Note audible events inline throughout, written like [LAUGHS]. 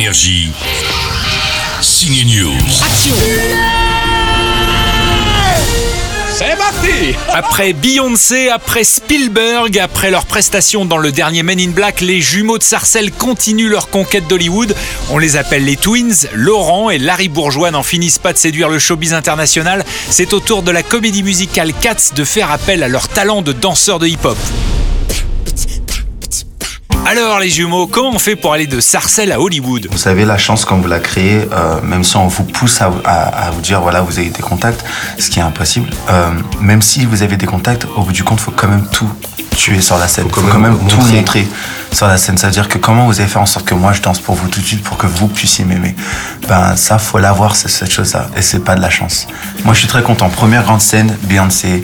Énergie. Signe News. C'est parti Après Beyoncé, après Spielberg, après leur prestation dans le dernier Men in Black, les jumeaux de Sarcelles continuent leur conquête d'Hollywood. On les appelle les Twins. Laurent et Larry Bourgeois n'en finissent pas de séduire le showbiz international. C'est au tour de la comédie musicale Cats de faire appel à leur talent de danseurs de hip-hop. Alors les jumeaux, comment on fait pour aller de Sarcelles à Hollywood? Vous savez, la chance, quand vous la créez, euh, même si on vous pousse à, à- à vous dire, voilà, vous avez des contacts, ce qui est impossible, euh, même si vous avez des contacts, au bout du compte, il faut quand même tout tuer sur la scène. Il faut quand même, tout montrer. montrer sur la scène. C'est-à-dire que comment vous avez fait en sorte que moi, je danse pour vous tout de suite, pour que vous puissiez m'aimer? Ben, ça, faut l'avoir, c'est cette chose-là. Et c'est pas de la chance. Moi, je suis très content. Première grande scène, Beyoncé.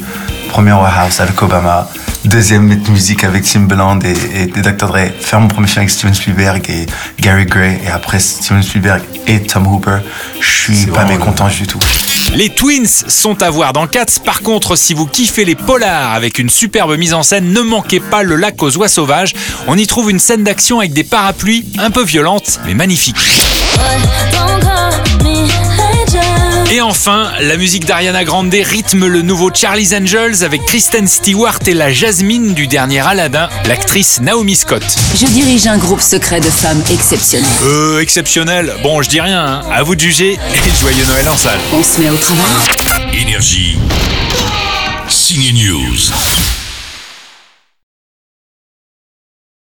Première Warehouse avec Obama. Deuxième musique avec Timbaland et, et, et Dr. Dre. Faire mon premier film avec Steven Spielberg et Gary Gray. Et après Steven Spielberg et Tom Hooper. Je suis pas mécontent du tout. Les Twins sont à voir dans Cats. Par contre, si vous kiffez les polars avec une superbe mise en scène, ne manquez pas le lac aux oies sauvages. On y trouve une scène d'action avec des parapluies un peu violentes, mais me angel. Et enfin, la musique d'Ariana Grande rythme le nouveau Charlie's Angels avec Kristen Stewart et la Jasmine du dernier Aladdin, l'actrice Naomi Scott. Je dirige un groupe secret de femmes exceptionnelles. Euh, exceptionnel. Bon, je dis rien, hein. à vous de juger. Et [LAUGHS] joyeux Noël en salle. On se met au travail. Énergie. Signe News.